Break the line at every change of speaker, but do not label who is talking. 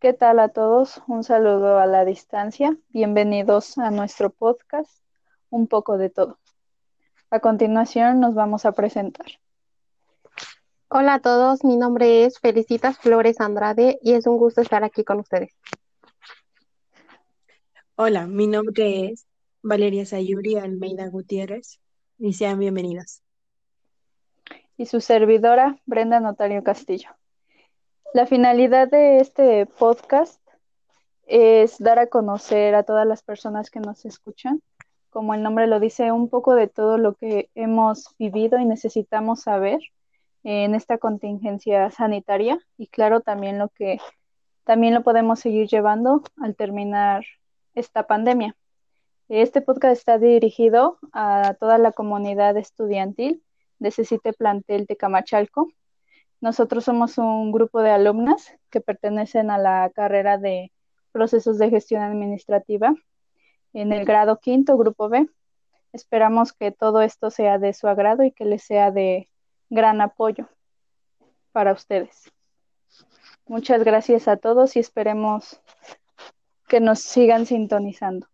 ¿Qué tal a todos? Un saludo a la distancia. Bienvenidos a nuestro podcast, Un poco de todo. A continuación nos vamos a presentar.
Hola a todos, mi nombre es Felicitas Flores Andrade y es un gusto estar aquí con ustedes.
Hola, mi nombre es Valeria Sayuri Almeida Gutiérrez y sean bienvenidas.
Y su servidora, Brenda Notario Castillo. La finalidad de este podcast es dar a conocer a todas las personas que nos escuchan, como el nombre lo dice, un poco de todo lo que hemos vivido y necesitamos saber en esta contingencia sanitaria y claro también lo que también lo podemos seguir llevando al terminar esta pandemia. Este podcast está dirigido a toda la comunidad estudiantil de CECITE Plantel de Camachalco nosotros somos un grupo de alumnas que pertenecen a la carrera de procesos de gestión administrativa en el grado quinto, grupo B. Esperamos que todo esto sea de su agrado y que les sea de gran apoyo para ustedes. Muchas gracias a todos y esperemos que nos sigan sintonizando.